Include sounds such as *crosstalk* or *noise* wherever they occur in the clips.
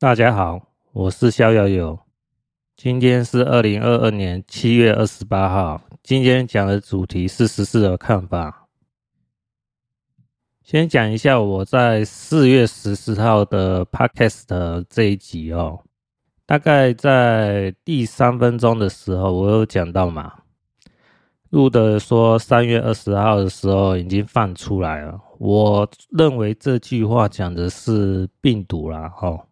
大家好，我是逍遥游。今天是二零二二年七月二十八号。今天讲的主题是十四的看法。先讲一下我在四月十四号的 Podcast 这一集哦，大概在第三分钟的时候，我有讲到嘛，路德说三月二十号的时候已经放出来了。我认为这句话讲的是病毒啦，哦。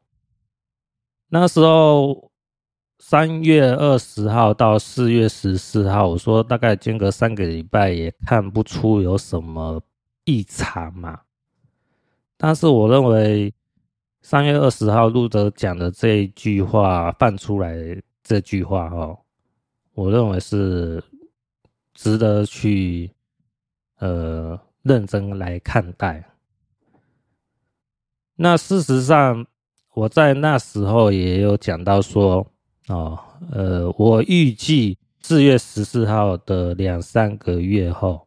那时候三月二十号到四月十四号，我说大概间隔三个礼拜，也看不出有什么异常嘛。但是我认为三月二十号路德讲的这一句话放出来，这句话哦，我认为是值得去呃认真来看待。那事实上。我在那时候也有讲到说，哦，呃，我预计四月十四号的两三个月后，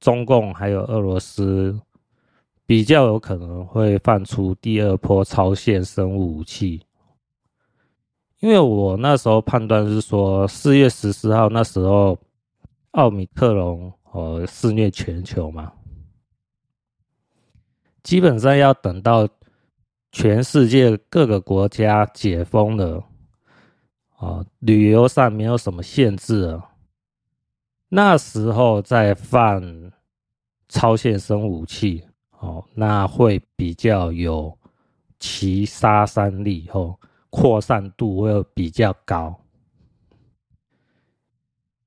中共还有俄罗斯比较有可能会放出第二波超限生物武器，因为我那时候判断是说，四月十四号那时候奥米克隆哦肆虐全球嘛，基本上要等到。全世界各个国家解封了，啊，旅游上没有什么限制了。那时候再放超限生武器，哦，那会比较有其杀伤力，哦，扩散度会比较高。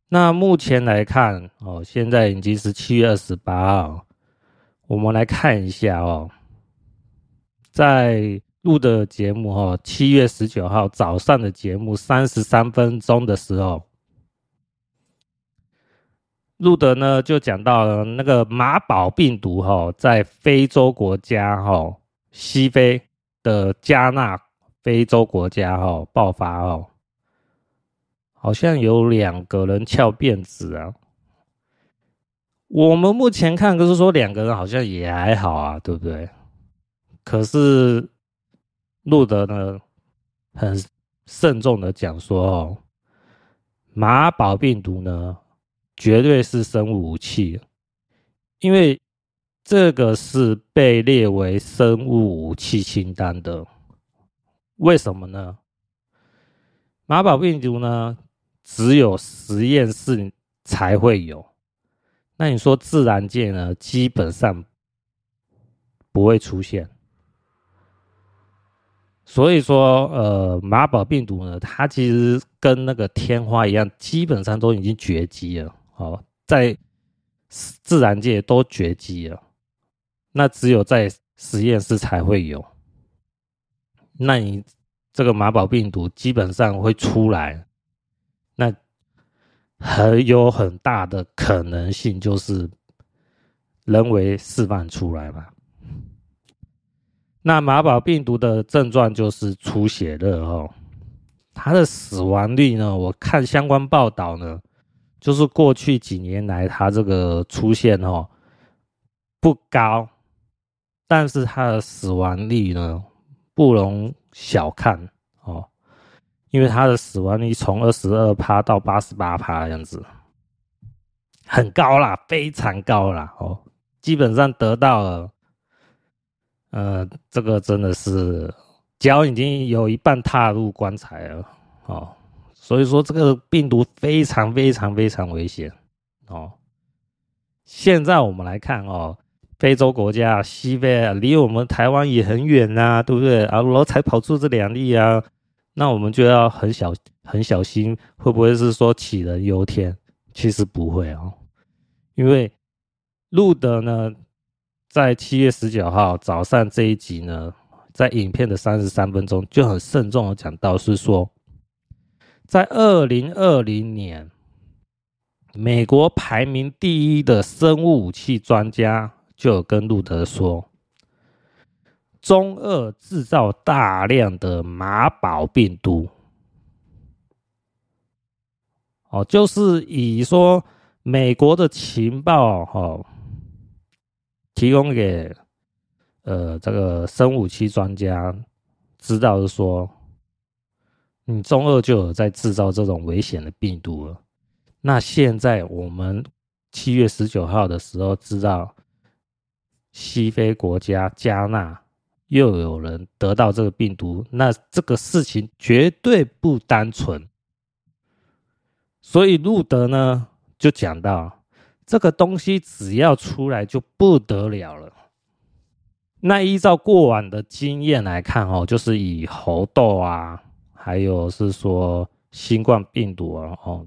那目前来看，哦，现在已经是七月二十八号，我们来看一下哦。在录的节目哈，七月十九号早上的节目三十三分钟的时候，路德呢就讲到了那个马宝病毒哈，在非洲国家哈，西非的加纳非洲国家哈爆发哦，好像有两个人翘辫子啊。我们目前看，就是说两个人好像也还好啊，对不对？可是，路德呢，很慎重的讲说哦，马宝病毒呢，绝对是生物武器，因为这个是被列为生物武器清单的。为什么呢？马宝病毒呢，只有实验室才会有，那你说自然界呢，基本上不会出现。所以说，呃，马宝病毒呢，它其实跟那个天花一样，基本上都已经绝迹了。哦，在自然界都绝迹了，那只有在实验室才会有。那你这个马宝病毒基本上会出来，那很有很大的可能性就是人为释放出来嘛。那马宝病毒的症状就是出血热哦，它的死亡率呢，我看相关报道呢，就是过去几年来它这个出现哦不高，但是它的死亡率呢不容小看哦，因为它的死亡率从二十二趴到八十八趴这样子，很高啦，非常高啦哦，基本上得到了。呃，这个真的是脚已经有一半踏入棺材了哦，所以说这个病毒非常非常非常危险哦。现在我们来看哦，非洲国家西非，离我们台湾也很远呐、对不对？啊，然后才跑出这两例啊，那我们就要很小很小心，会不会是说杞人忧天？其实不会哦，因为路德呢。在七月十九号早上这一集呢，在影片的三十三分钟就很慎重的讲到，是说，在二零二零年，美国排名第一的生物武器专家就跟路德说，中俄制造大量的马宝病毒，哦，就是以说美国的情报，哈。提供给呃这个生物武器专家知道是说，你中二就有在制造这种危险的病毒了。那现在我们七月十九号的时候知道，西非国家加纳又有人得到这个病毒，那这个事情绝对不单纯。所以路德呢就讲到，这个东西只要出来就不得了了。那依照过往的经验来看，哦，就是以猴痘啊，还有是说新冠病毒啊，哦，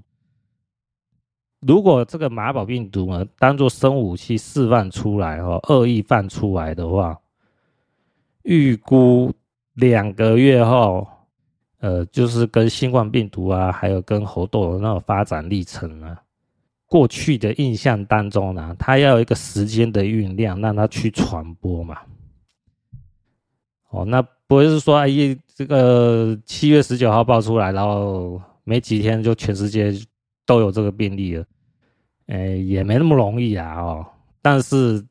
如果这个马宝病毒呢，当做生武器释放出来，哦，恶意放出来的话，预估两个月后，呃，就是跟新冠病毒啊，还有跟猴痘的那种发展历程啊，过去的印象当中呢，它要有一个时间的酝酿，让它去传播嘛。哦，那不会是说，哎，这个七月十九号爆出来，然后没几天就全世界都有这个病例了，哎，也没那么容易啊，哦，但是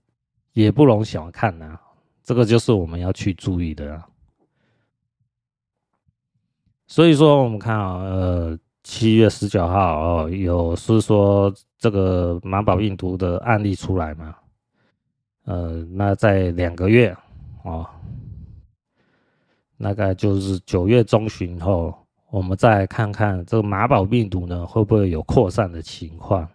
也不容小看呐，这个就是我们要去注意的啊。所以说，我们看啊，呃，七月十九号哦，有是说这个马宝病毒的案例出来嘛？呃，那在两个月哦。大概就是九月中旬后，我们再看看这个马宝病毒呢，会不会有扩散的情况？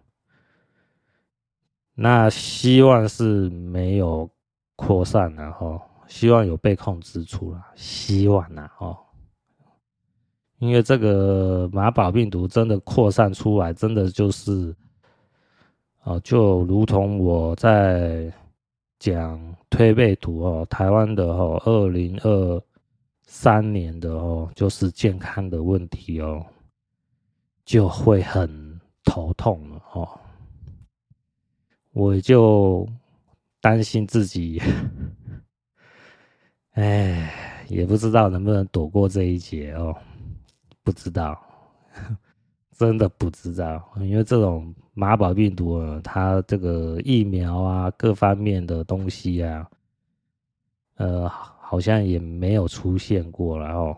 那希望是没有扩散，然后希望有被控制住了，希望呐，哦，因为这个马宝病毒真的扩散出来，真的就是，哦，就如同我在讲推背图哦，台湾的哦，二零二。三年的哦，就是健康的问题哦，就会很头痛了哦。我就担心自己，*laughs* 哎，也不知道能不能躲过这一劫哦，不知道，*laughs* 真的不知道，因为这种马宝病毒啊，它这个疫苗啊，各方面的东西啊，呃。好像也没有出现过，然后，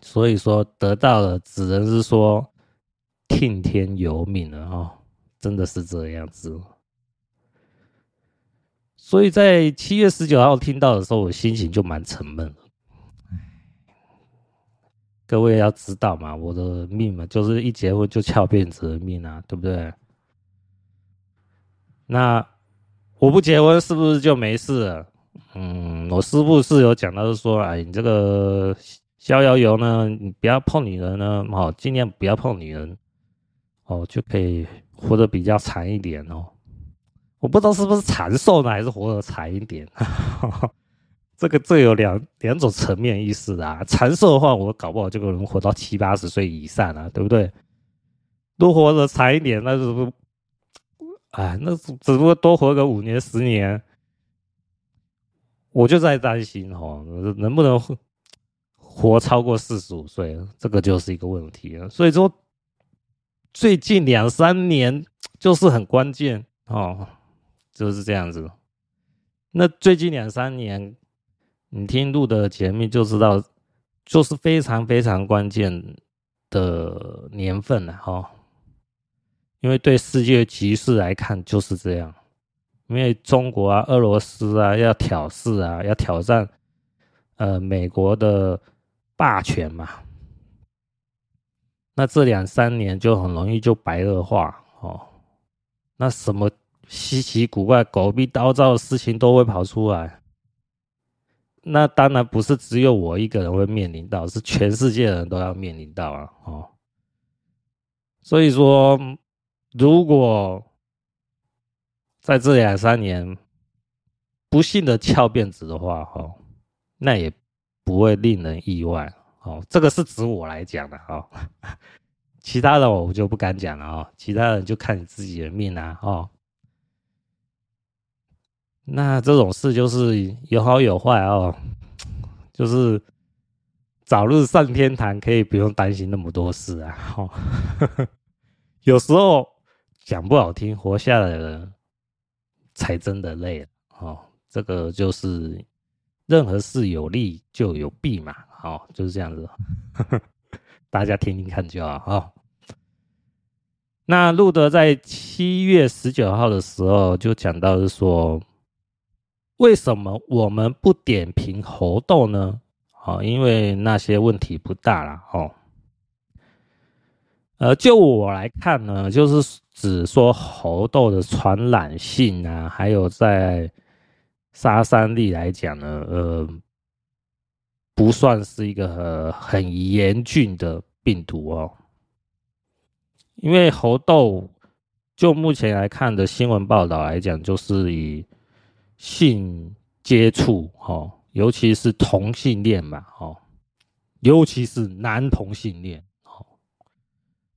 所以说得到的只能是说听天由命了哦，真的是这样子。所以在七月十九号听到的时候，我心情就蛮沉闷的。各位要知道嘛，我的命嘛，就是一结婚就翘辫子的命啊，对不对？那我不结婚是不是就没事？嗯，我师父是有讲到，是说，哎，你这个逍遥游呢，你不要碰女人呢，哦，尽量不要碰女人，哦，就可以活得比较长一点哦。我不知道是不是长寿呢，还是活得长一点。这个这有两两种层面意思啊。长寿的话，我搞不好这个人活到七八十岁以上啊，对不对？多活了长一点，那是不，哎，那只不过多活个五年十年。我就在担心哦，能不能活超过四十五岁？这个就是一个问题了。所以说，最近两三年就是很关键哦，就是这样子。那最近两三年，你听录的节目就知道，就是非常非常关键的年份了哈。因为对世界局势来看，就是这样。因为中国啊、俄罗斯啊要挑事啊，要挑战呃美国的霸权嘛，那这两三年就很容易就白热化哦。那什么稀奇古怪、狗屁倒灶的事情都会跑出来。那当然不是只有我一个人会面临到，是全世界的人都要面临到啊！哦，所以说如果。在这两三年，不幸的翘辫子的话，哈，那也不会令人意外，哦，这个是指我来讲的，哦，*laughs* 其他的我就不敢讲了，哦，其他人就看你自己的命啊，哦，那这种事就是有好有坏哦，*tsk* 就是早日上天堂，可以不用担心那么多事啊，哦，*laughs* 有时候讲不好听，活下来了。才真的累哦，这个就是任何事有利就有弊嘛，哦，就是这样子，*laughs* 大家听听看就好啊。哦那路德在七月十九号的时候就讲到是说，为什么我们不点评猴痘呢？哦，因为那些问题不大了哦。呃，就我来看呢，就是指说猴痘的传染性啊，还有在杀伤力来讲呢，呃，不算是一个很严峻的病毒哦。因为猴痘，就目前来看的新闻报道来讲，就是以性接触，哦，尤其是同性恋嘛，哦，尤其是男同性恋，哦，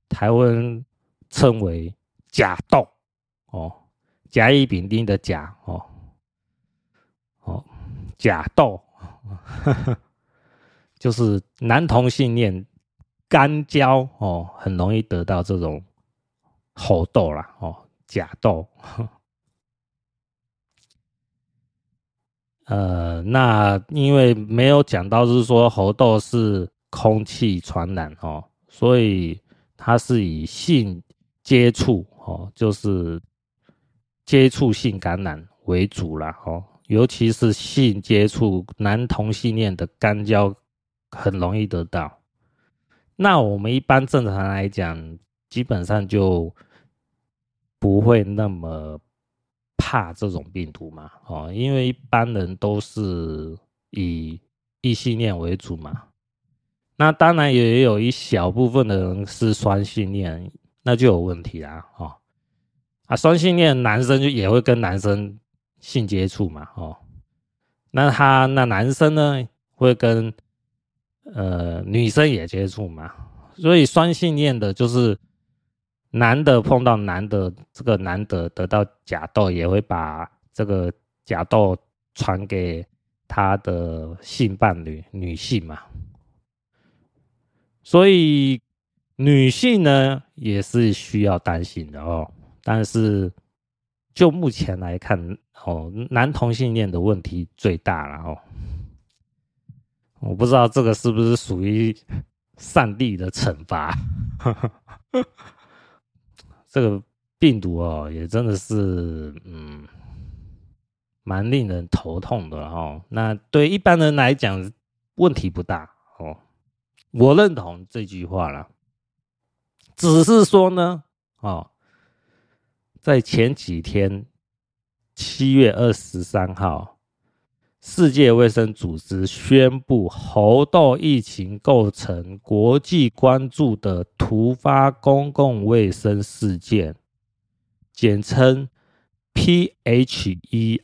台湾称为假痘，哦，甲乙丙丁的甲，哦，哦，假痘，*laughs* 就是男同性恋。干交哦，很容易得到这种猴痘啦哦，假痘。呃，那因为没有讲到是说猴痘是空气传染哦，所以它是以性接触哦，就是接触性感染为主啦哦，尤其是性接触，男同性恋的肛交很容易得到。那我们一般正常来讲，基本上就不会那么怕这种病毒嘛，哦，因为一般人都是以异性恋为主嘛。那当然也有一小部分的人是双性恋，那就有问题啦，哦，啊，双性恋男生就也会跟男生性接触嘛，哦，那他那男生呢会跟。呃，女生也接触嘛，所以双性恋的就是男的碰到男的，这个男的得到甲痘，也会把这个甲痘传给他的性伴侣女性嘛。所以女性呢也是需要担心的哦。但是就目前来看，哦，男同性恋的问题最大了哦。我不知道这个是不是属于 *laughs* 上帝的惩罚？这个病毒哦，也真的是嗯，蛮令人头痛的哦。那对一般人来讲，问题不大哦。我认同这句话了，只是说呢，哦，在前几天，七月二十三号。世界卫生组织宣布，猴痘疫情构成国际关注的突发公共卫生事件，简称 PHEIC。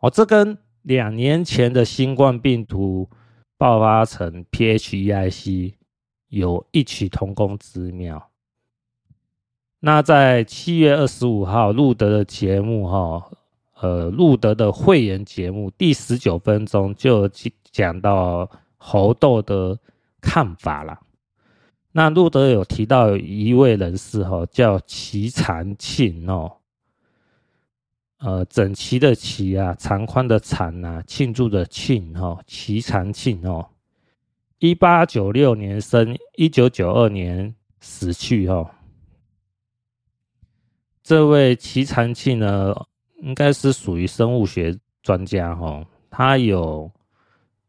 哦，这跟两年前的新冠病毒爆发成 PHEIC 有异曲同工之妙。那在七月二十五号录得的节目，哈。呃，路德的会员节目第十九分钟就讲到猴痘的看法了。那路德有提到一位人士哈，叫齐长庆哦，呃，整齐的齐啊，长宽的长啊，庆祝的庆哦，齐长庆哦，一八九六年生，一九九二年死去哦。这位齐长庆呢？应该是属于生物学专家哈，他有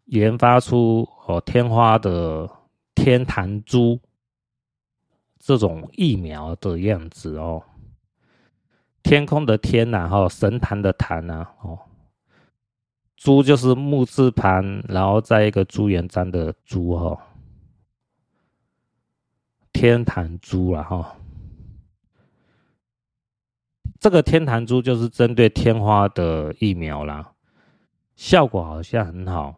研发出哦天花的天坛株这种疫苗的样子哦，天空的天呐哈，神坛的坛呐哦，猪就是木字旁，然后再一个朱元璋的朱哈，天坛株了哈。这个天坛株就是针对天花的疫苗啦，效果好像很好。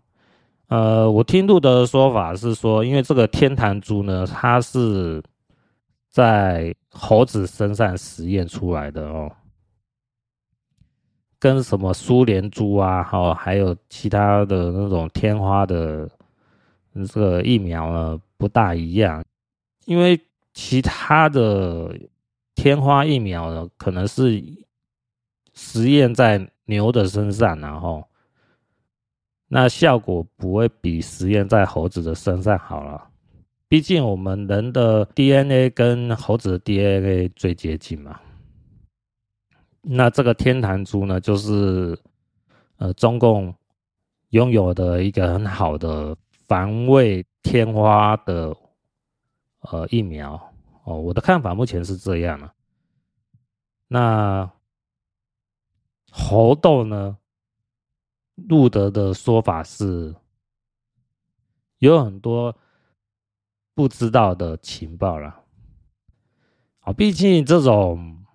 呃，我听路德的说法是说，因为这个天坛株呢，它是在猴子身上实验出来的哦，跟什么苏联猪啊，哈，还有其他的那种天花的这个疫苗呢，不大一样，因为其他的。天花疫苗呢，可能是实验在牛的身上，然后那效果不会比实验在猴子的身上好了。毕竟我们人的 DNA 跟猴子的 DNA 最接近嘛。那这个天坛猪呢，就是呃中共拥有的一个很好的防卫天花的呃疫苗哦。我的看法目前是这样了。那猴痘呢？路德的说法是有很多。不知道的情报了，啊，毕竟这种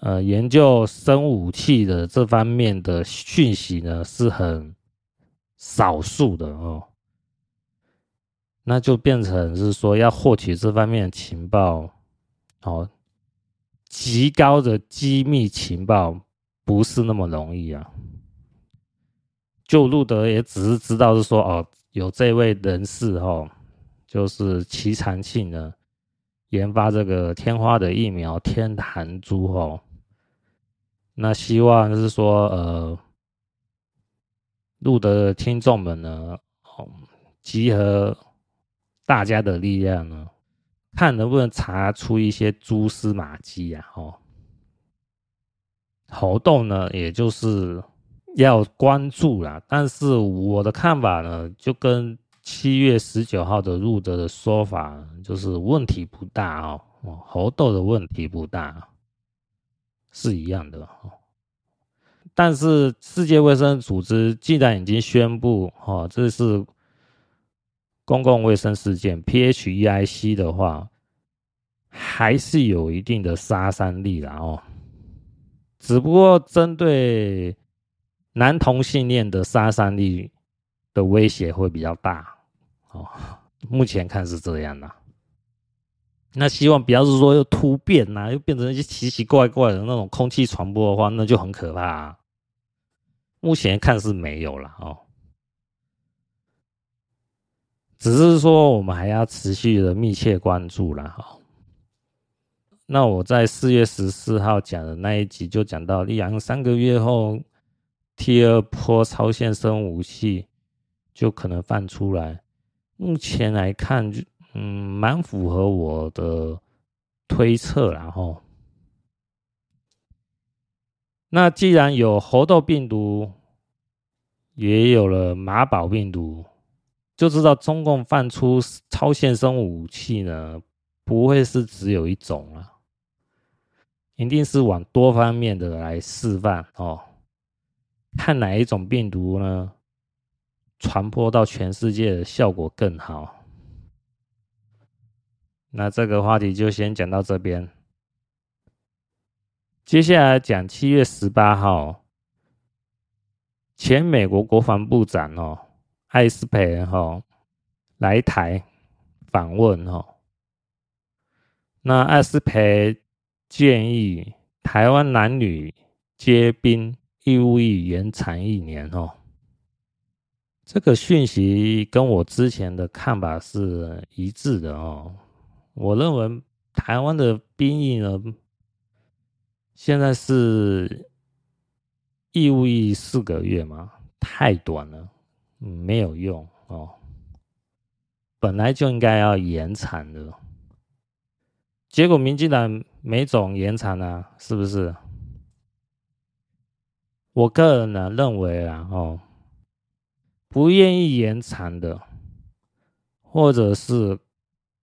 呃研究生武器的这方面的讯息呢是很少数的哦，那就变成是说要获取这方面情报，哦，极高的机密情报不是那么容易啊。就路德也只是知道是说哦，有这位人士哦。就是奇长庆呢，研发这个天花的疫苗天坛株哦，那希望就是说，呃，路德的听众们呢，哦，集合大家的力量呢，看能不能查出一些蛛丝马迹啊，哦，猴痘呢，也就是要关注啦，但是我的看法呢，就跟。七月十九号的入德的说法就是问题不大哦，猴痘的问题不大，是一样的。但是世界卫生组织既然已经宣布哦，这是公共卫生事件 （PHEIC） 的话，还是有一定的杀伤力的哦。只不过针对男同性恋的杀伤力的威胁会比较大。哦，目前看是这样的。那希望不要是说又突变呐、又变成一些奇奇怪怪的那种空气传播的话，那就很可怕、啊。目前看是没有了哦，只是说我们还要持续的密切关注了哈。那我在四月十四号讲的那一集就讲到，两三个月后，第二波超限生武器就可能放出来。目前来看，嗯，蛮符合我的推测然后。那既然有猴痘病毒，也有了马宝病毒，就知道中共放出超限生武器呢，不会是只有一种啊，一定是往多方面的来示范哦。看哪一种病毒呢？传播到全世界的效果更好。那这个话题就先讲到这边。接下来讲七月十八号，前美国国防部长哦，艾斯培哈来台访问哈。那艾斯培建议台湾男女皆兵义务役延长一年哦。这个讯息跟我之前的看法是一致的哦。我认为台湾的兵役呢，现在是义务役四个月嘛，太短了，没有用哦。本来就应该要延长的，结果民进党没总延长啊，是不是？我个人呢认为啊，哦。不愿意延长的，或者是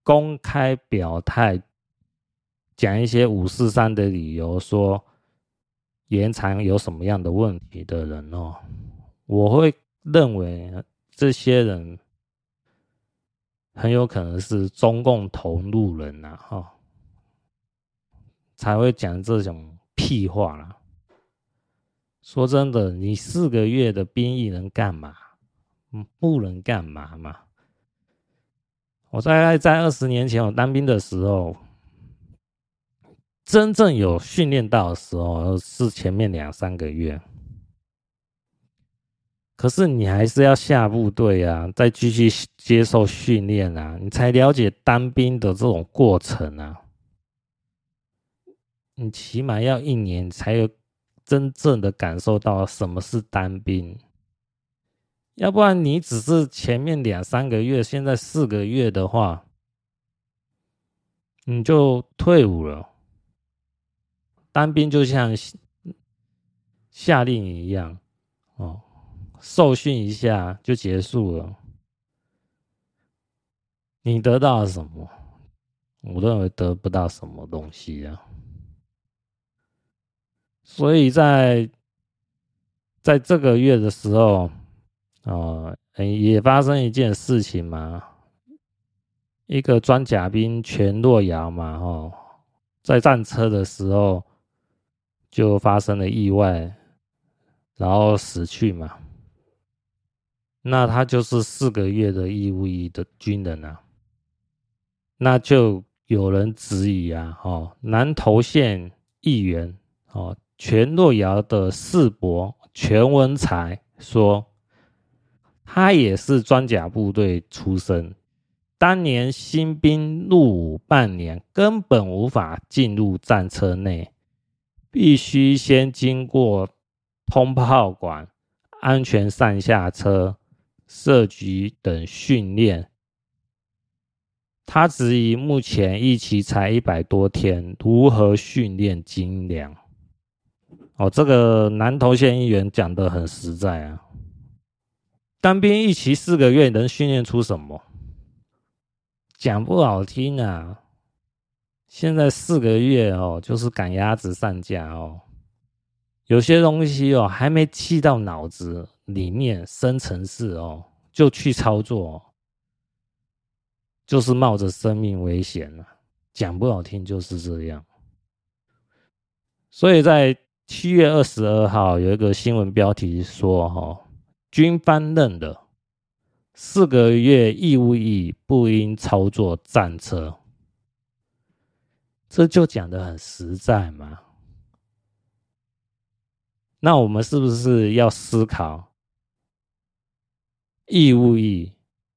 公开表态讲一些五四三的理由，说延长有什么样的问题的人哦，我会认为这些人很有可能是中共同路人呐，哈，才会讲这种屁话啦。说真的，你四个月的兵役能干嘛？不能干嘛嘛？我大概在二十年前我当兵的时候，真正有训练到的时候是前面两三个月。可是你还是要下部队啊，再继续接受训练啊，你才了解当兵的这种过程啊。你起码要一年才有真正的感受到什么是当兵。要不然你只是前面两三个月，现在四个月的话，你就退伍了。当兵就像夏令营一样，哦，受训一下就结束了。你得到了什么？我认为得不到什么东西啊。所以在在这个月的时候，哦，也发生一件事情嘛，一个装甲兵全洛阳嘛，哦，在战车的时候。就发生了意外，然后死去嘛。那他就是四个月的义务役的军人啊。那就有人质疑啊，哦，南投县议员哦，全洛瑶的世伯全文才说，他也是装甲部队出身，当年新兵入伍半年，根本无法进入战车内。必须先经过通炮管、安全上下车、射击等训练。他质疑目前一期才一百多天，如何训练精良？哦，这个南投县议员讲的很实在啊。当兵一期四个月，能训练出什么？讲不好听啊。现在四个月哦，就是赶鸭子上架哦。有些东西哦，还没气到脑子里面深层次哦，就去操作，就是冒着生命危险了。讲不好听就是这样。所以在七月二十二号有一个新闻标题说：“哈，军方认了四个月义务役不应操作战车。”这就讲得很实在嘛。那我们是不是要思考义务役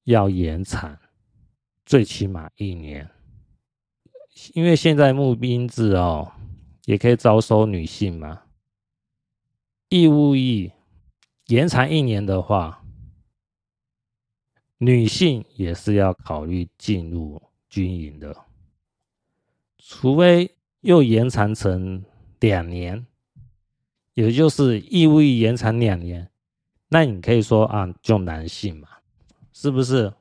要延长，最起码一年？因为现在募兵制哦，也可以招收女性嘛。义务役延长一年的话，女性也是要考虑进入军营的。除非又延长成两年，也就是义务役延长两年，那你可以说啊，就男性嘛，是不是？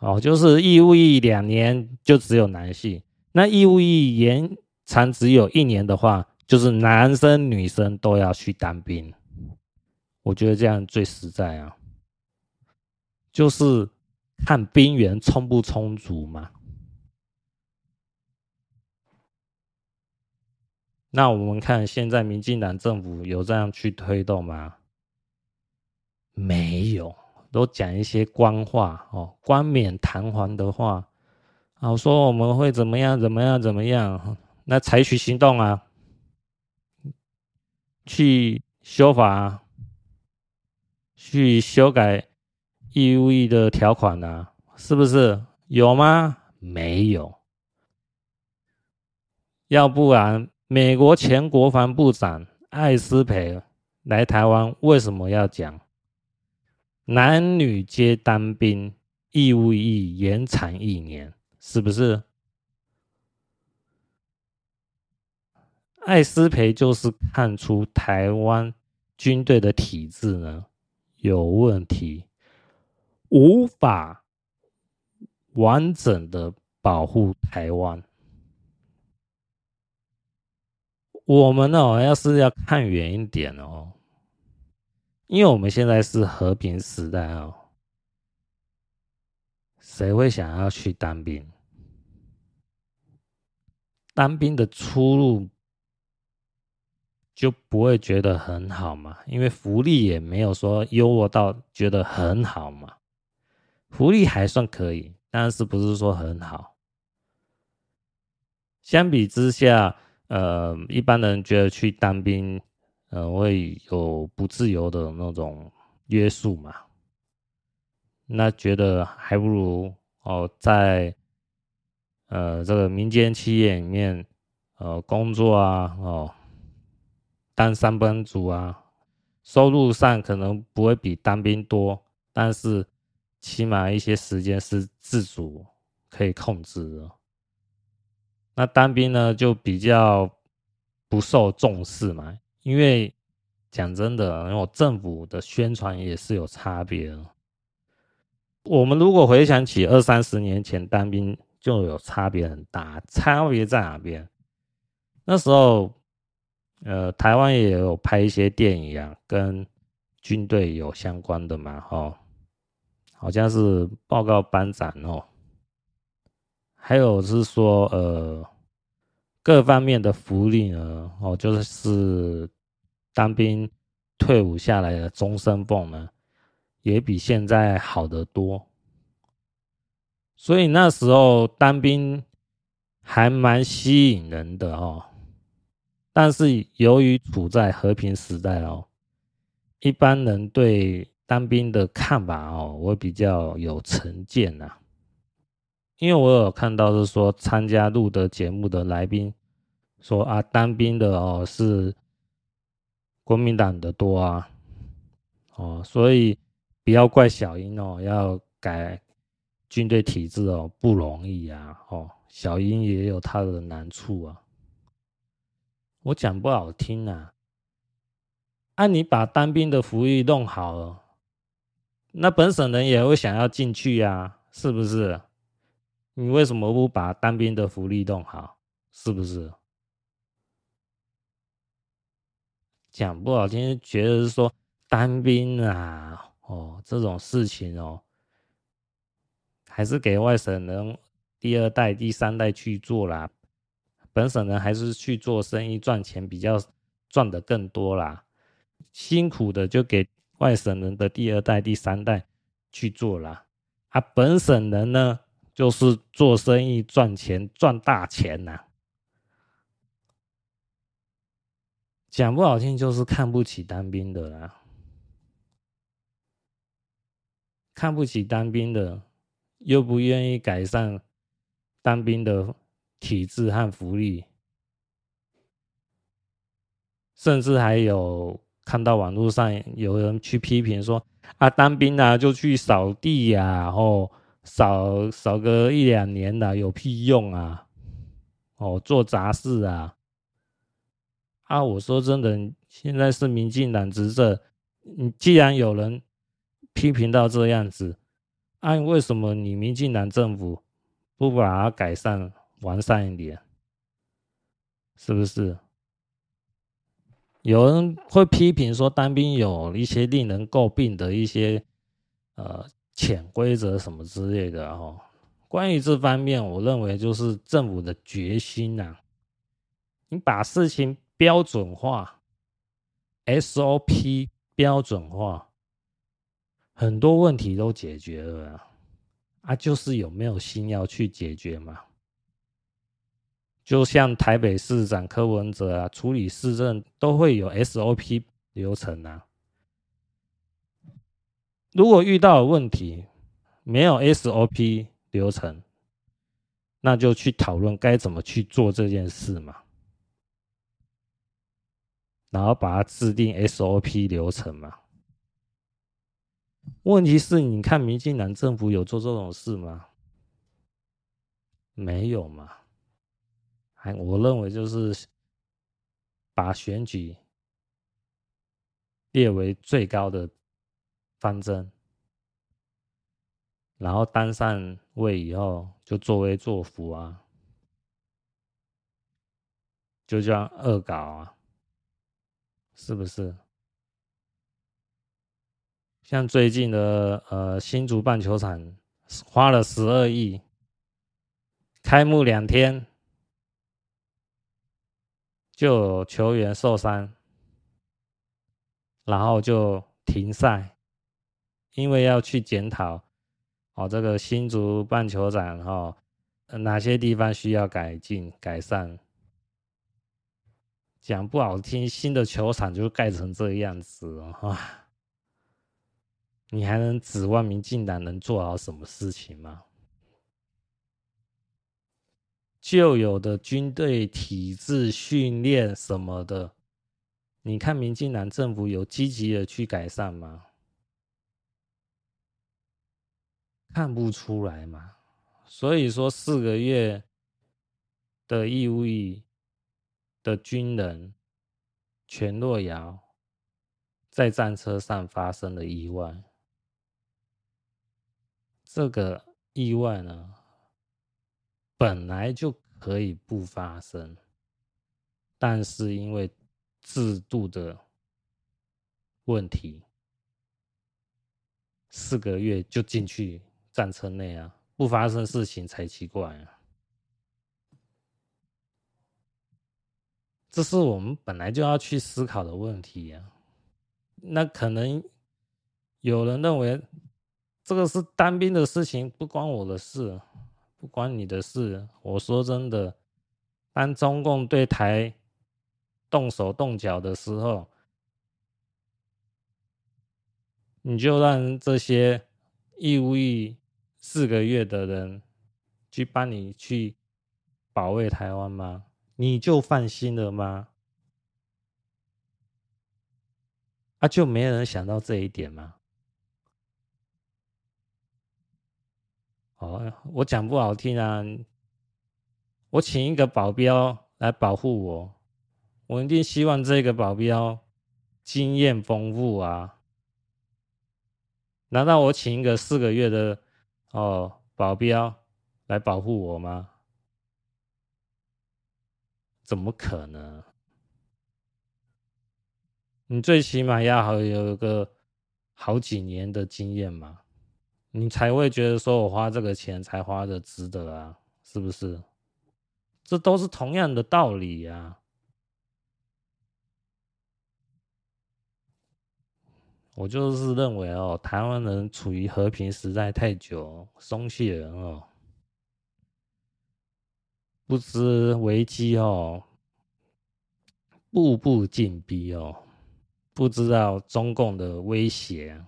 哦，就是义务役两年就只有男性，那义务役延长只有一年的话，就是男生女生都要去当兵。我觉得这样最实在啊，就是看兵源充不充足嘛。那我们看，现在民进党政府有这样去推动吗？没有，都讲一些官话哦，冠冕堂皇的话，啊，说我们会怎么样，怎么样，怎么样？那采取行动啊，去修法，啊去修改义务役的条款啊，是不是？有吗？没有，要不然。美国前国防部长艾斯培来台湾，为什么要讲男女皆当兵，义务役延长一年？是不是？艾斯培就是看出台湾军队的体制呢有问题，无法完整的保护台湾。我们哦，要是要看远一点哦，因为我们现在是和平时代哦，谁会想要去当兵？当兵的出路就不会觉得很好嘛，因为福利也没有说优渥到觉得很好嘛，福利还算可以，但是不是说很好。相比之下。呃，一般人觉得去当兵，呃，会有不自由的那种约束嘛。那觉得还不如哦，在呃这个民间企业里面，呃工作啊，哦，当上班族啊，收入上可能不会比当兵多，但是起码一些时间是自主可以控制的。那当兵呢，就比较不受重视嘛，因为讲真的，因为政府的宣传也是有差别的。我们如果回想起二三十年前当兵，就有差别很大。差别在哪边？那时候，呃，台湾也有拍一些电影啊，跟军队有相关的嘛，哦，好像是报告班长哦，还有是说，呃，各方面的福利呢，哦，就是当兵退伍下来的终身俸呢。也比现在好得多，所以那时候当兵还蛮吸引人的哦。但是由于处在和平时代哦，一般人对当兵的看法哦，我比较有成见呐。因为我有看到是说参加录的节目的来宾说啊，当兵的哦是国民党的多啊，哦，所以。不要怪小英哦，要改军队体制哦，不容易啊！哦，小英也有他的难处啊。我讲不好听啊，按、啊、你把当兵的福利弄好了，那本省人也会想要进去呀、啊，是不是？你为什么不把当兵的福利弄好？是不是？讲不好听，觉得是说当兵啊。哦，这种事情哦，还是给外省人第二代、第三代去做啦。本省人还是去做生意赚钱比较赚的更多啦。辛苦的就给外省人的第二代、第三代去做啦。啊，本省人呢，就是做生意赚钱赚大钱呐。讲不好听，就是看不起当兵的啦。看不起当兵的，又不愿意改善当兵的体制和福利，甚至还有看到网络上有人去批评说：“啊，当兵啊，就去扫地呀，然后少少个一两年的，有屁用啊！哦，做杂事啊！”啊，我说真的，现在是民进党执政，你既然有人。批评到这样子，按、啊、为什么你民进党政府不把它改善完善一点？是不是？有人会批评说当兵有一些令人诟病的一些呃潜规则什么之类的哦。关于这方面，我认为就是政府的决心呐、啊。你把事情标准化，SOP 标准化。很多问题都解决了啊，啊，就是有没有心要去解决嘛？就像台北市长柯文哲啊，处理市政都会有 SOP 流程啊。如果遇到问题没有 SOP 流程，那就去讨论该怎么去做这件事嘛，然后把它制定 SOP 流程嘛。问题是，你看民进党政府有做这种事吗？没有嘛？还我认为就是把选举列为最高的方针，然后当上位以后就作威作福啊，就这样恶搞啊，是不是？像最近的呃新竹棒球场花了十二亿，开幕两天就有球员受伤，然后就停赛，因为要去检讨哦这个新竹棒球场哈、哦、哪些地方需要改进改善。讲不好听，新的球场就盖成这样子啊。*laughs* 你还能指望民进党能做好什么事情吗？旧有的军队体制训练什么的，你看民进党政府有积极的去改善吗？看不出来嘛。所以说，四个月的义务役的军人全若尧在战车上发生了意外，这个意外呢，本来就可以不发生，但是因为制度的问题，四个月就进去战车内啊。不发生事情才奇怪啊！这是我们本来就要去思考的问题呀。那可能有人认为这个是单兵的事情，不关我的事，不关你的事。我说真的，当中共对台动手动脚的时候，你就让这些义务役。四个月的人去帮你去保卫台湾吗？你就放心了吗？啊，就没人想到这一点吗？哦，我讲不好听啊，我请一个保镖来保护我，我一定希望这个保镖经验丰富啊。难道我请一个四个月的？哦，保镖来保护我吗？怎么可能？你最起码要好有一个好几年的经验嘛，你才会觉得说我花这个钱才花的值得啊，是不是？这都是同样的道理呀。我就是认为哦，台湾人处于和平时代太久，松懈了哦，不知危机哦，步步紧逼哦，不知道中共的威胁。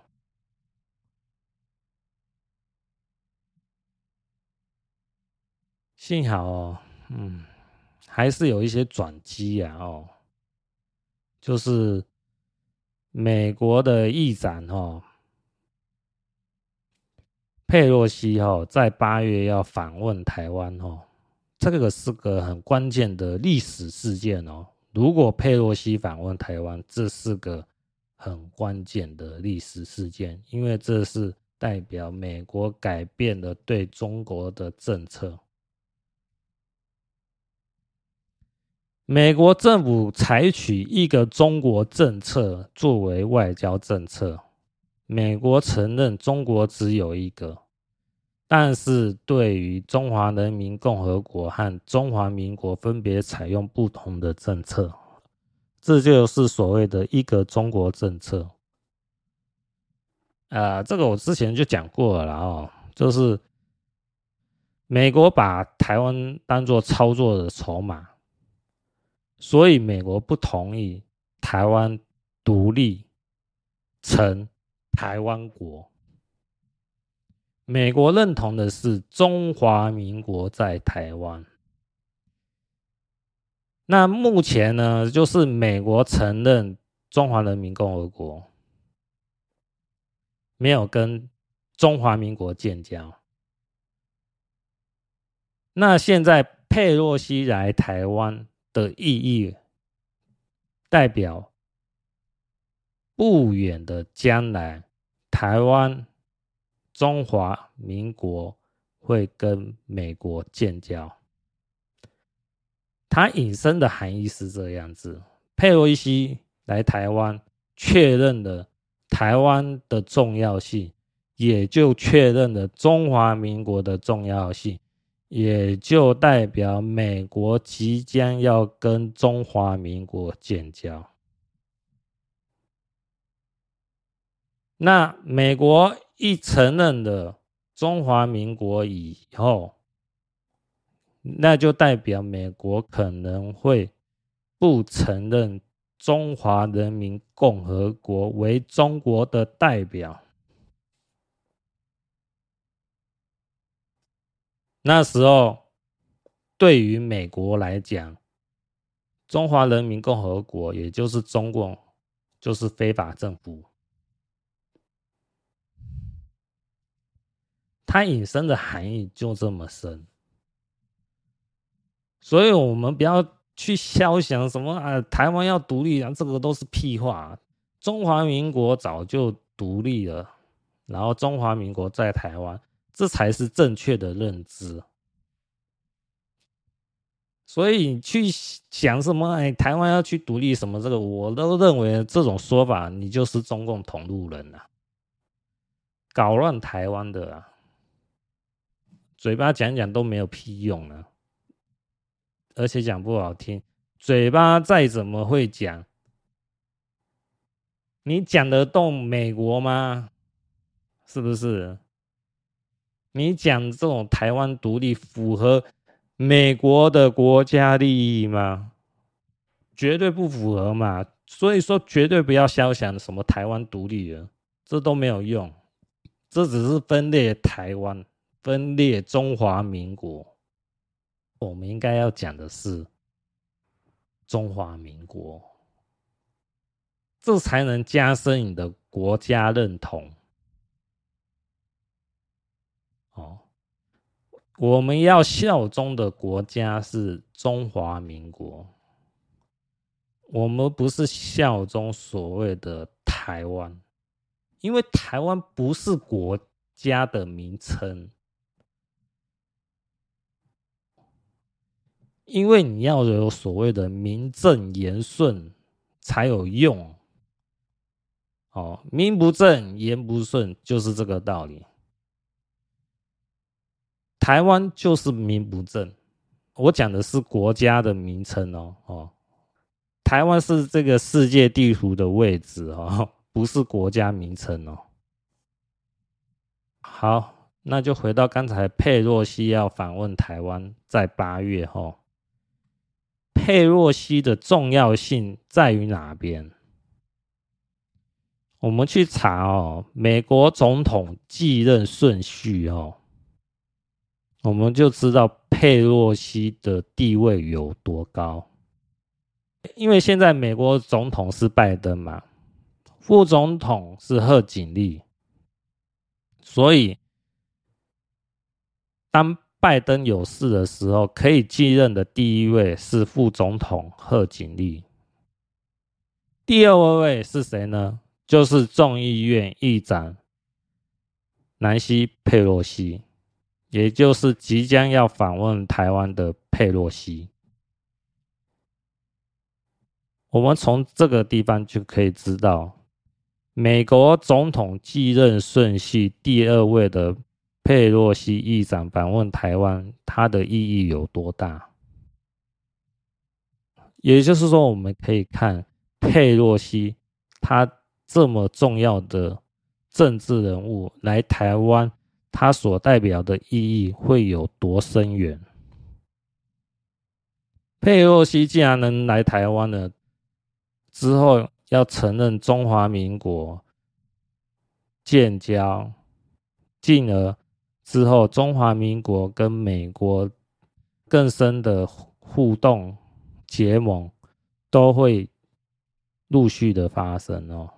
幸好哦，嗯，还是有一些转机呀哦，就是。美国的议长哦，佩洛西哦，在八月要访问台湾哦，这个是个很关键的历史事件哦。如果佩洛西访问台湾，这是个很关键的历史事件，因为这是代表美国改变了对中国的政策。美国政府采取一个中国政策作为外交政策。美国承认中国只有一个，但是对于中华人民共和国和中华民国分别采用不同的政策，这就是所谓的一个中国政策。啊，这个我之前就讲过了哦，就是美国把台湾当作操作的筹码。所以，美国不同意台湾独立成台湾国。美国认同的是中华民国在台湾。那目前呢，就是美国承认中华人民共和国，没有跟中华民国建交。那现在佩洛西来台湾。的意义代表不远的将来，台湾中华民国会跟美国建交。它引申的含义是这样子：佩洛西来台湾，确认了台湾的重要性，也就确认了中华民国的重要性。也就代表美国即将要跟中华民国建交。那美国一承认了中华民国以后，那就代表美国可能会不承认中华人民共和国为中国的代表。那时候，对于美国来讲，中华人民共和国，也就是中共，就是非法政府。它引申的含义就这么深，所以我们不要去肖想什么啊，台湾要独立啊，这个都是屁话。中华民国早就独立了，然后中华民国在台湾，这才是正确的认知。所以你去想什么？哎，台湾要去独立什么？这个我都认为这种说法，你就是中共同路人啊，搞乱台湾的啊。嘴巴讲讲都没有屁用啊，而且讲不好听，嘴巴再怎么会讲，你讲得动美国吗？是不是？你讲这种台湾独立符合美国的国家利益吗？绝对不符合嘛！所以说，绝对不要肖想什么台湾独立了，这都没有用，这只是分裂台湾。分裂中华民国，我们应该要讲的是中华民国，这才能加深你的国家认同。我们要效忠的国家是中华民国，我们不是效忠所谓的台湾，因为台湾不是国家的名称。因为你要有所谓的名正言顺才有用，哦，名不正言不顺就是这个道理。台湾就是名不正，我讲的是国家的名称哦，哦，台湾是这个世界地图的位置哦，*laughs* 不是国家名称哦。好，那就回到刚才佩洛西要访问台湾，在八月后。佩洛西的重要性在于哪边？我们去查哦，美国总统继任顺序哦，我们就知道佩洛西的地位有多高。因为现在美国总统是拜登嘛，副总统是贺锦丽，所以当。拜登有事的时候，可以继任的第一位是副总统贺锦丽，第二位是谁呢？就是众议院议长南希佩洛西，也就是即将要访问台湾的佩洛西。我们从这个地方就可以知道，美国总统继任顺序第二位的。佩洛西议长访问台湾，它的意义有多大？也就是说，我们可以看佩洛西他这么重要的政治人物来台湾，它所代表的意义会有多深远？佩洛西既然能来台湾了，之后要承认中华民国建交，进而。之后，中华民国跟美国更深的互动结盟都会陆续的发生哦。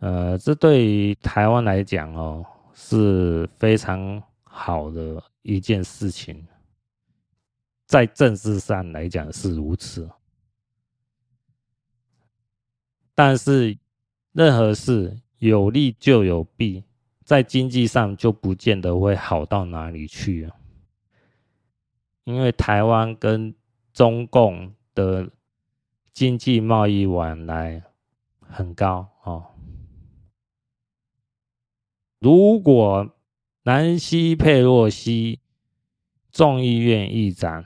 呃，这对于台湾来讲哦是非常好的一件事情，在政治上来讲是如此，但是任何事。有利就有弊，在经济上就不见得会好到哪里去啊。因为台湾跟中共的经济贸易往来很高哦。如果南希佩洛西众议院议长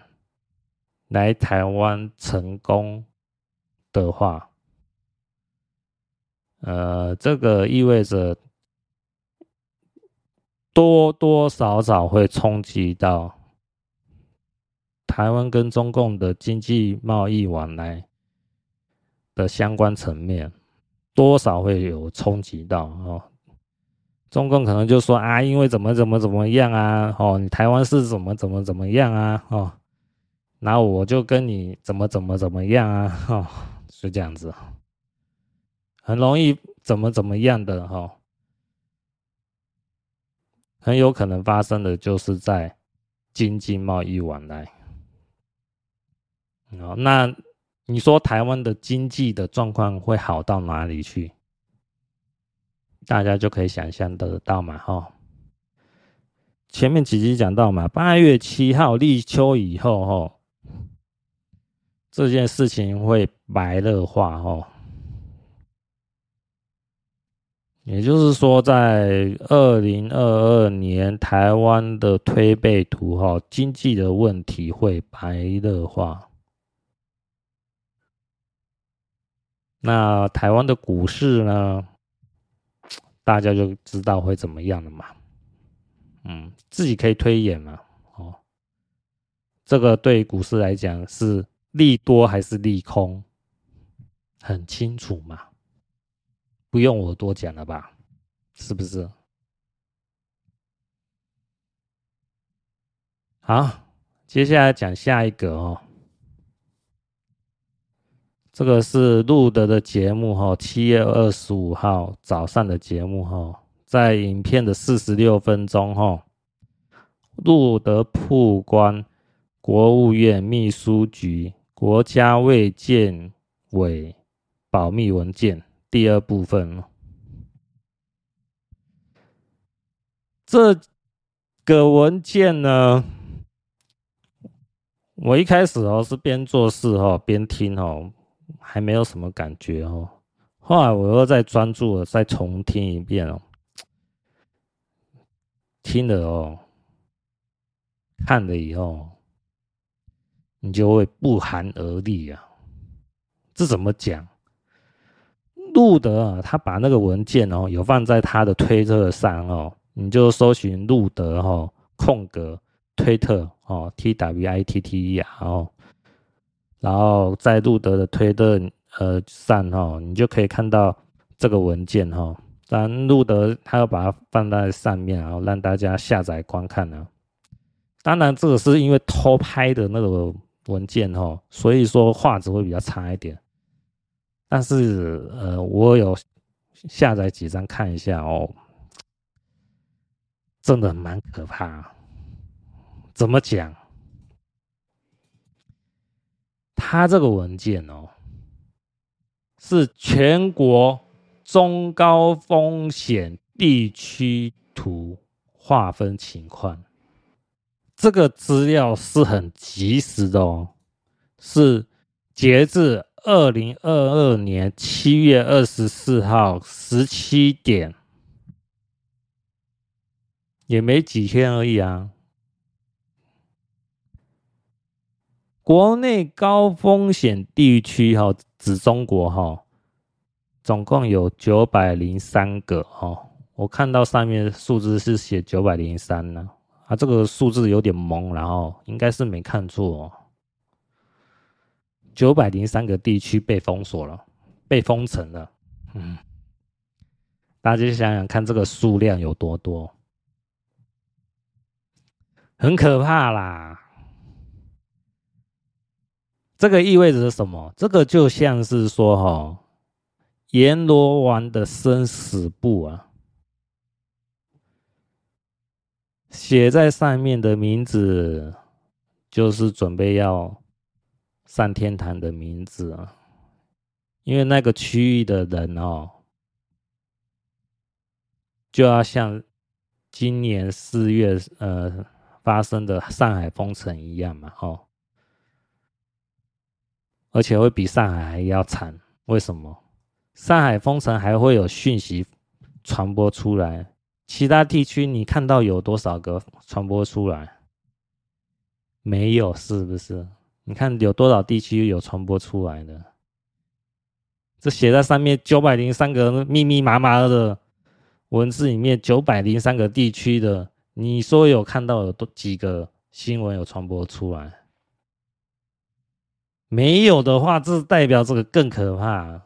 来台湾成功的话，呃，这个意味着多多少少会冲击到台湾跟中共的经济贸易往来的相关层面，多少会有冲击到哦。中共可能就说啊，因为怎么怎么怎么样啊，哦，你台湾是怎么怎么怎么样啊，哦，然后我就跟你怎么怎么怎么样啊，哦，是这样子，很容易怎么怎么样的哈，很有可能发生的就是在经济贸易往来。哦，那你说台湾的经济的状况会好到哪里去？大家就可以想象得到嘛，哈。前面几集讲到嘛，八月七号立秋以后，哈，这件事情会白热化，哈。也就是说，在二零二二年，台湾的推背图，哈，经济的问题会白热化。那台湾的股市呢？大家就知道会怎么样了嘛。嗯，自己可以推演嘛。哦，这个对股市来讲是利多还是利空，很清楚嘛。不用我多讲了吧？是不是？好，接下来讲下一个哦。这个是路德的节目哈，七月二十五号早上的节目哈，在影片的四十六分钟哈，路德曝光国务院秘书局国家卫健委保密文件第二部分。这个文件呢，我一开始哦是边做事哈边听哦。还没有什么感觉哦，后来我又再专注了，再重听一遍哦，听了哦，看了以后，你就会不寒而栗啊。这怎么讲？路德啊，他把那个文件哦，有放在他的推特上哦，你就搜寻路德哈空格推特哦，T W I T T E R 哦。然后在路德的推特呃上哈，你就可以看到这个文件哈。但路德他要把它放在上面，然后让大家下载观看呢。当然，这个是因为偷拍的那个文件哈，所以说画质会比较差一点。但是呃，我有下载几张看一下哦，真的蛮可怕。怎么讲？它这个文件哦，是全国中高风险地区图划分情况。这个资料是很及时的哦，是截至二零二二年七月二十四号十七点，也没几天而已啊。国内高风险地区哈，指中国哈，总共有九百零三个哈。我看到上面数字是写九百零三呢，啊，这个数字有点懵，然后应该是没看错。九百零三个地区被封锁了，被封城了。嗯，大家想想看，这个数量有多多，很可怕啦。这个意味着什么？这个就像是说，哈，阎罗王的生死簿啊，写在上面的名字，就是准备要上天堂的名字啊。因为那个区域的人哦，就要像今年四月呃发生的上海封城一样嘛，哦。而且会比上海还要惨，为什么？上海封城还会有讯息传播出来，其他地区你看到有多少个传播出来？没有，是不是？你看有多少地区有传播出来的？这写在上面九百零三个密密麻麻的文字里面，九百零三个地区的，你说有看到有多几个新闻有传播出来？没有的话，这代表这个更可怕，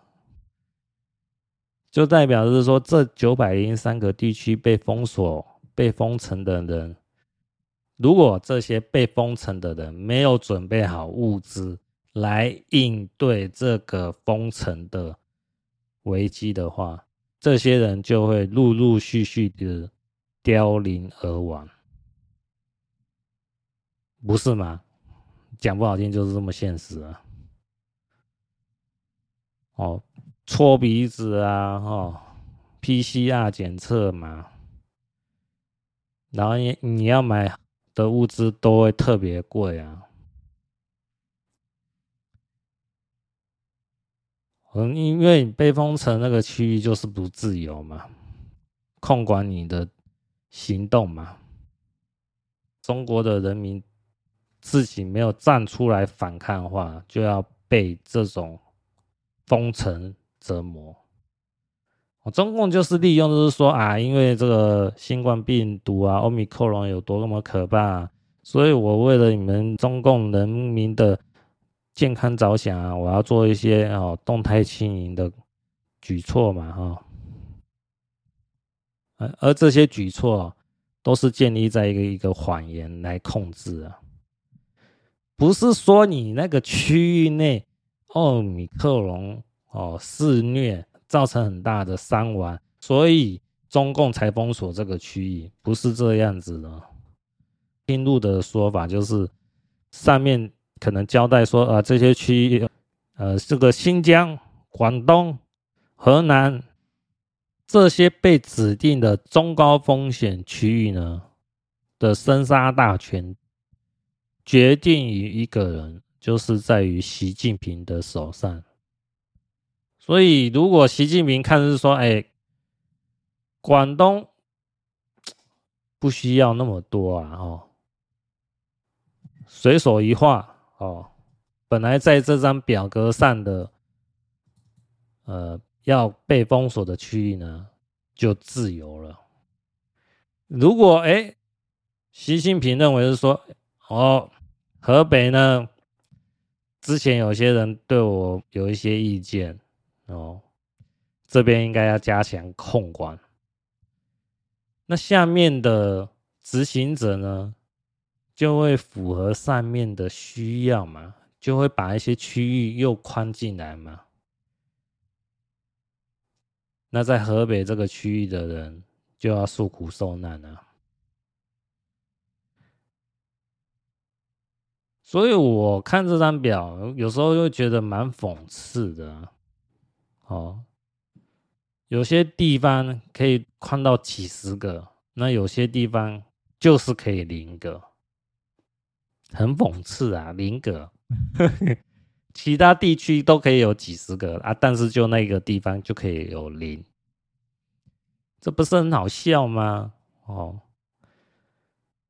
就代表是说，这九百零三个地区被封锁、被封城的人，如果这些被封城的人没有准备好物资来应对这个封城的危机的话，这些人就会陆陆续续的凋零而亡，不是吗？讲不好听就是这么现实啊！哦，搓鼻子啊，哦，PCR 检测嘛，然后你你要买的物资都会特别贵啊。嗯，因为被封城那个区域就是不自由嘛，控管你的行动嘛。中国的人民自己没有站出来反抗的话，就要被这种封城折磨。中共就是利用，就是说啊，因为这个新冠病毒啊，欧米克隆有多么可怕，所以我为了你们中共人民的。健康着想啊，我要做一些哦动态清零的举措嘛哈，而这些举措都是建立在一个一个谎言来控制啊，不是说你那个区域内奥米克戎哦肆虐造成很大的伤亡，所以中共才封锁这个区域，不是这样子的。听路的说法就是上面。可能交代说，啊，这些区域，呃，这个新疆、广东、河南这些被指定的中高风险区域呢的生杀大权，决定于一个人，就是在于习近平的手上。所以，如果习近平看是说，哎，广东不需要那么多啊，哦，随手一画。哦，本来在这张表格上的，呃，要被封锁的区域呢，就自由了。如果哎，习近平认为是说，哦，河北呢，之前有些人对我有一些意见，哦，这边应该要加强控管。那下面的执行者呢？就会符合上面的需要嘛，就会把一些区域又宽进来嘛。那在河北这个区域的人就要受苦受难了。所以我看这张表，有时候又觉得蛮讽刺的。哦，有些地方可以宽到几十个，那有些地方就是可以零个。很讽刺啊，零个，*laughs* 其他地区都可以有几十个啊，但是就那个地方就可以有零，这不是很好笑吗？哦，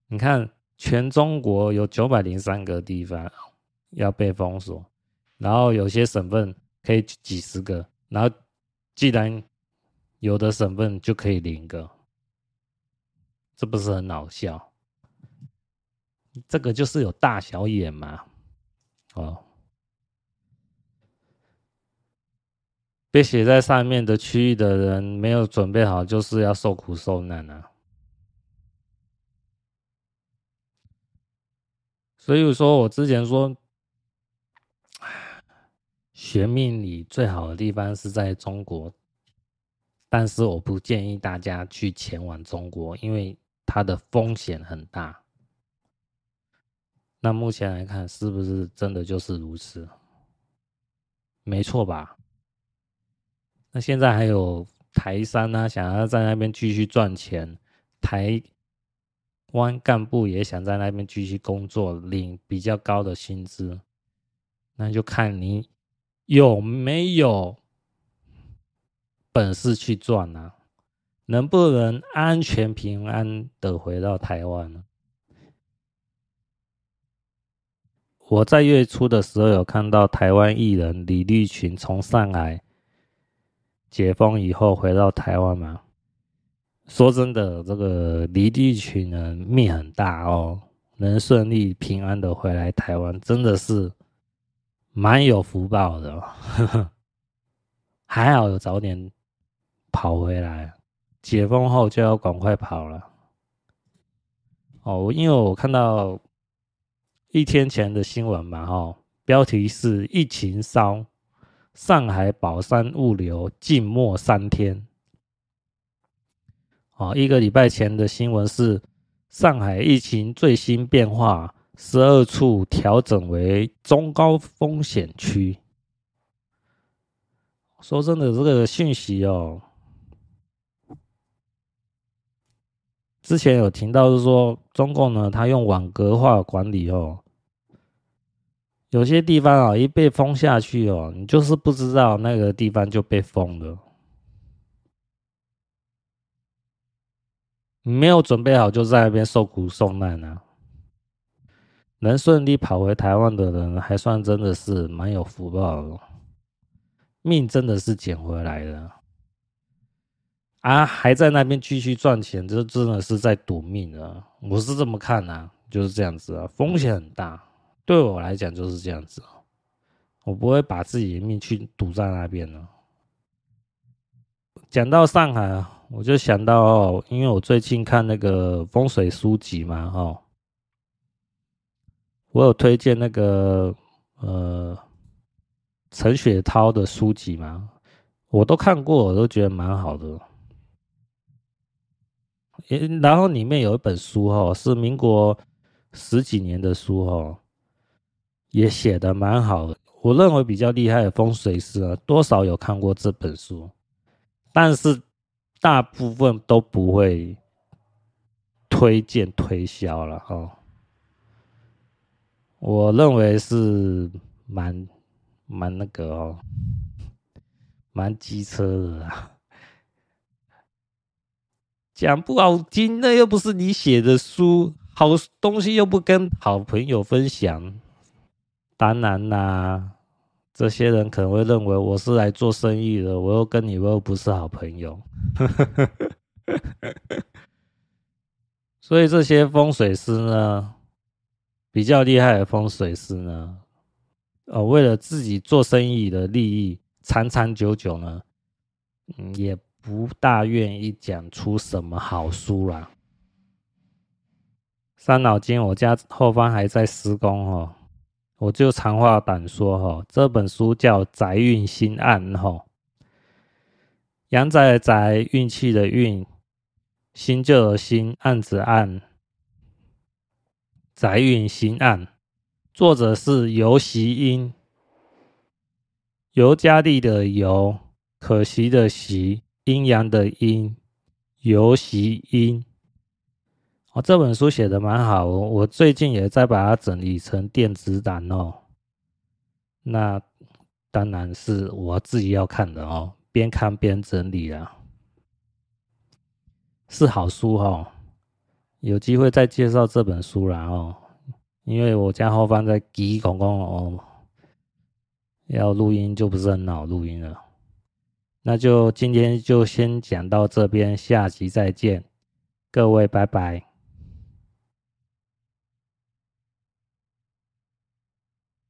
你看，全中国有九百零三个地方要被封锁，然后有些省份可以几十个，然后既然有的省份就可以零个，这不是很好笑？这个就是有大小眼嘛，哦，被写在上面的区域的人没有准备好，就是要受苦受难啊。所以说我之前说，学命理最好的地方是在中国，但是我不建议大家去前往中国，因为它的风险很大。那目前来看，是不是真的就是如此？没错吧？那现在还有台商呢，想要在那边继续赚钱，台湾干部也想在那边继续工作，领比较高的薪资，那就看你有没有本事去赚啊？能不能安全平安的回到台湾呢？我在月初的时候有看到台湾艺人李立群从上海解封以后回到台湾嘛。说真的，这个离地群人命很大哦，能顺利平安的回来台湾，真的是蛮有福报的。呵呵，还好有早点跑回来，解封后就要赶快跑了。哦，因为我看到一天前的新闻嘛，哈，标题是“疫情烧，上海宝山物流静默三天”。哦，一个礼拜前的新闻是上海疫情最新变化，十二处调整为中高风险区。说真的，这个讯息哦。之前有听到是说，中共呢，他用网格化管理哦，有些地方啊，一被封下去哦，你就是不知道那个地方就被封了，你没有准备好就在那边受苦受难啊。能顺利跑回台湾的人，还算真的是蛮有福报的，命真的是捡回来的。啊，还在那边继续赚钱，这真的是在赌命啊！我是这么看啊，就是这样子啊，风险很大。对我来讲就是这样子，我不会把自己的命去赌在那边了。讲到上海啊，我就想到，因为我最近看那个风水书籍嘛，哈，我有推荐那个呃陈雪涛的书籍嘛，我都看过，我都觉得蛮好的。然后里面有一本书哈，是民国十几年的书哈，也写的蛮好。我认为比较厉害的风水师啊，多少有看过这本书，但是大部分都不会推荐推销了哈。我认为是蛮蛮那个哦，蛮机车的啊。讲不好听，那又不是你写的书，好东西又不跟好朋友分享。当然啦，这些人可能会认为我是来做生意的，我又跟你又不是好朋友。所以这些风水师呢，比较厉害的风水师呢，呃，为了自己做生意的利益，长长久久呢，也。不大愿意讲出什么好书啦。伤脑筋，我家后方还在施工哦，我就长话短说哈。这本书叫《宅运新案》哈，阳宅的宅，运气的运，新旧的新，案子案，宅运新案，作者是游锡英，尤加利的尤，可惜的惜。阴阳的阴，游锡英。哦，这本书写的蛮好，我最近也在把它整理成电子档哦。那当然是我自己要看的哦，边看边整理啊，是好书哦。有机会再介绍这本书啦哦，因为我家后方在叽咣咣哦，要录音就不是很好录音了。那就今天就先讲到这边，下集再见，各位拜拜。